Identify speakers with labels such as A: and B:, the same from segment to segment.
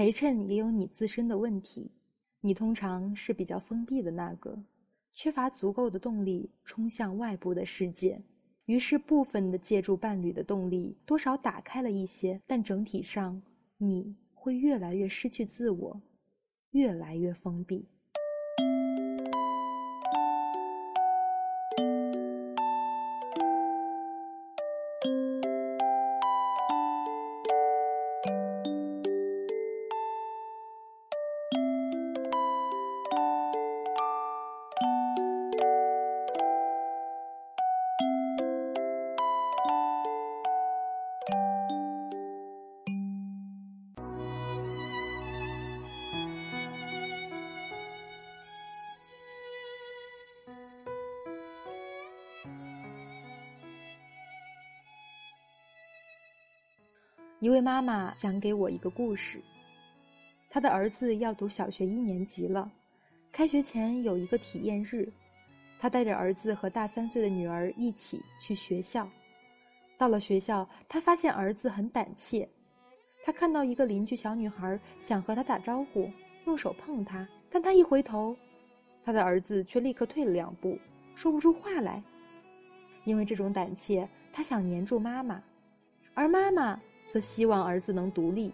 A: 陪衬也有你自身的问题，你通常是比较封闭的那个，缺乏足够的动力冲向外部的世界，于是部分的借助伴侣的动力多少打开了一些，但整体上你会越来越失去自我，越来越封闭。一位妈妈讲给我一个故事。她的儿子要读小学一年级了，开学前有一个体验日，她带着儿子和大三岁的女儿一起去学校。到了学校，她发现儿子很胆怯。他看到一个邻居小女孩想和他打招呼，用手碰他，但他一回头，他的儿子却立刻退了两步，说不出话来。因为这种胆怯，他想黏住妈妈，而妈妈。则希望儿子能独立，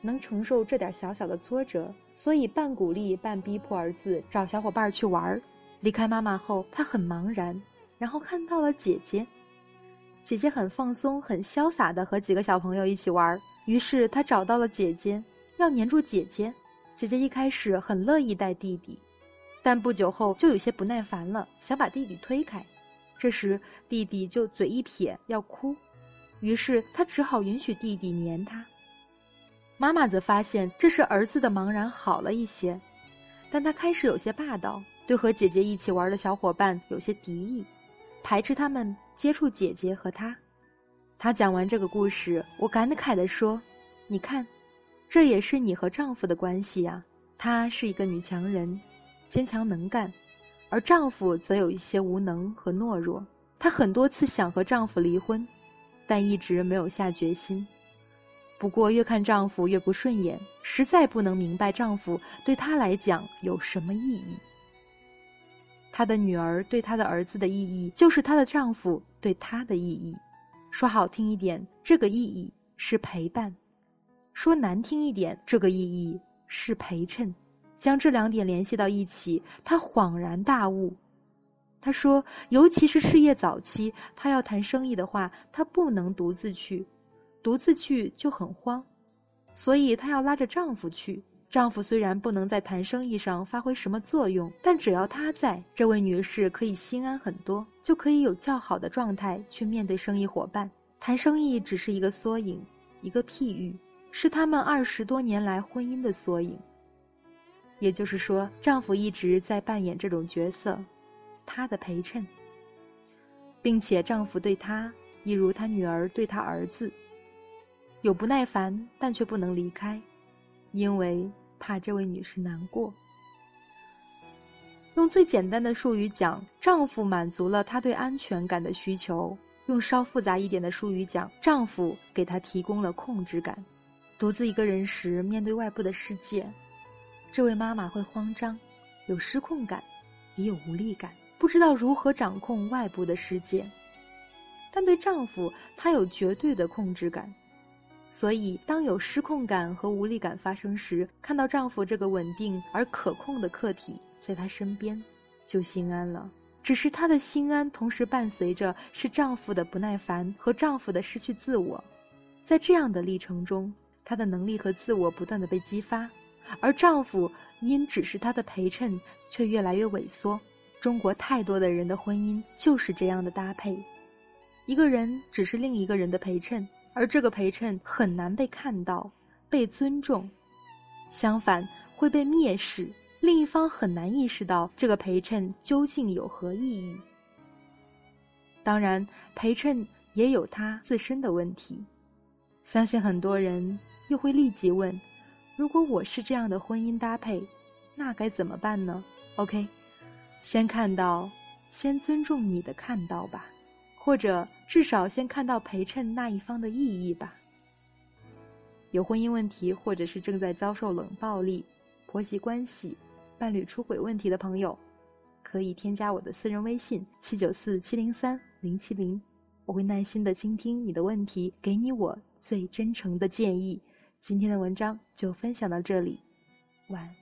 A: 能承受这点小小的挫折，所以半鼓励半逼迫儿子找小伙伴去玩儿。离开妈妈后，他很茫然，然后看到了姐姐，姐姐很放松、很潇洒的和几个小朋友一起玩儿。于是他找到了姐姐，要黏住姐姐。姐姐一开始很乐意带弟弟，但不久后就有些不耐烦了，想把弟弟推开。这时弟弟就嘴一撇，要哭。于是他只好允许弟弟黏他。妈妈则发现这时儿子的茫然好了一些，但他开始有些霸道，对和姐姐一起玩的小伙伴有些敌意，排斥他们接触姐姐和他。他讲完这个故事，我感慨地说：“你看，这也是你和丈夫的关系呀。她是一个女强人，坚强能干，而丈夫则有一些无能和懦弱。她很多次想和丈夫离婚。”但一直没有下决心。不过越看丈夫越不顺眼，实在不能明白丈夫对她来讲有什么意义。她的女儿对她的儿子的意义，就是她的丈夫对她的意义。说好听一点，这个意义是陪伴；说难听一点，这个意义是陪衬。将这两点联系到一起，她恍然大悟。她说：“尤其是事业早期，她要谈生意的话，她不能独自去，独自去就很慌，所以她要拉着丈夫去。丈夫虽然不能在谈生意上发挥什么作用，但只要他在，这位女士可以心安很多，就可以有较好的状态去面对生意伙伴。谈生意只是一个缩影，一个譬喻，是他们二十多年来婚姻的缩影。也就是说，丈夫一直在扮演这种角色。”她的陪衬，并且丈夫对她一如他女儿对他儿子，有不耐烦，但却不能离开，因为怕这位女士难过。用最简单的术语讲，丈夫满足了她对安全感的需求；用稍复杂一点的术语讲，丈夫给她提供了控制感。独自一个人时，面对外部的世界，这位妈妈会慌张，有失控感，也有无力感。不知道如何掌控外部的世界，但对丈夫，她有绝对的控制感。所以，当有失控感和无力感发生时，看到丈夫这个稳定而可控的客体在她身边，就心安了。只是她的心安，同时伴随着是丈夫的不耐烦和丈夫的失去自我。在这样的历程中，她的能力和自我不断的被激发，而丈夫因只是她的陪衬，却越来越萎缩。中国太多的人的婚姻就是这样的搭配，一个人只是另一个人的陪衬，而这个陪衬很难被看到、被尊重，相反会被蔑视。另一方很难意识到这个陪衬究竟有何意义。当然，陪衬也有它自身的问题。相信很多人又会立即问：如果我是这样的婚姻搭配，那该怎么办呢？OK。先看到，先尊重你的看到吧，或者至少先看到陪衬那一方的意义吧。有婚姻问题或者是正在遭受冷暴力、婆媳关系、伴侣出轨问题的朋友，可以添加我的私人微信七九四七零三零七零，我会耐心的倾听你的问题，给你我最真诚的建议。今天的文章就分享到这里，晚安。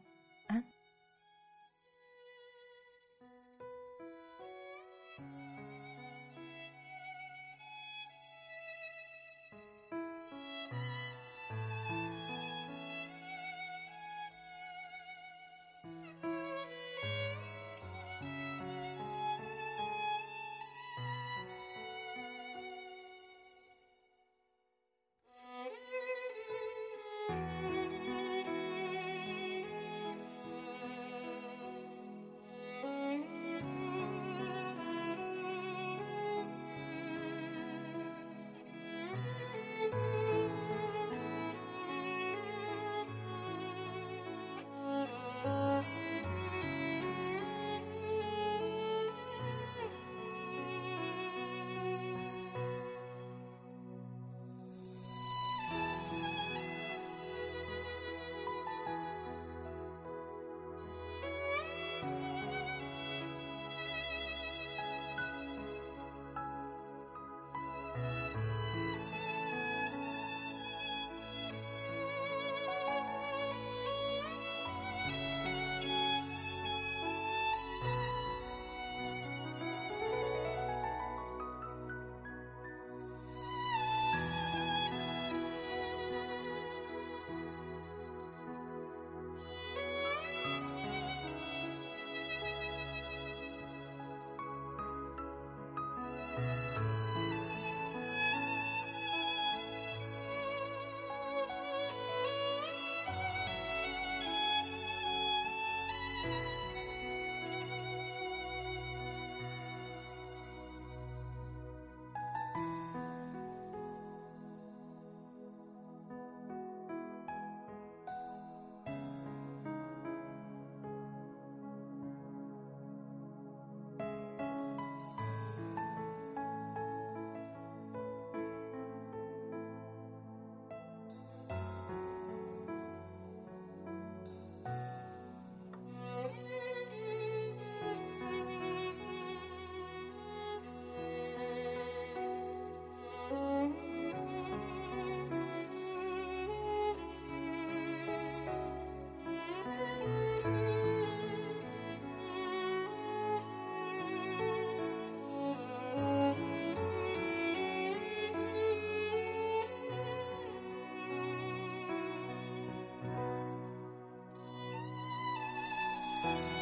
A: Bye.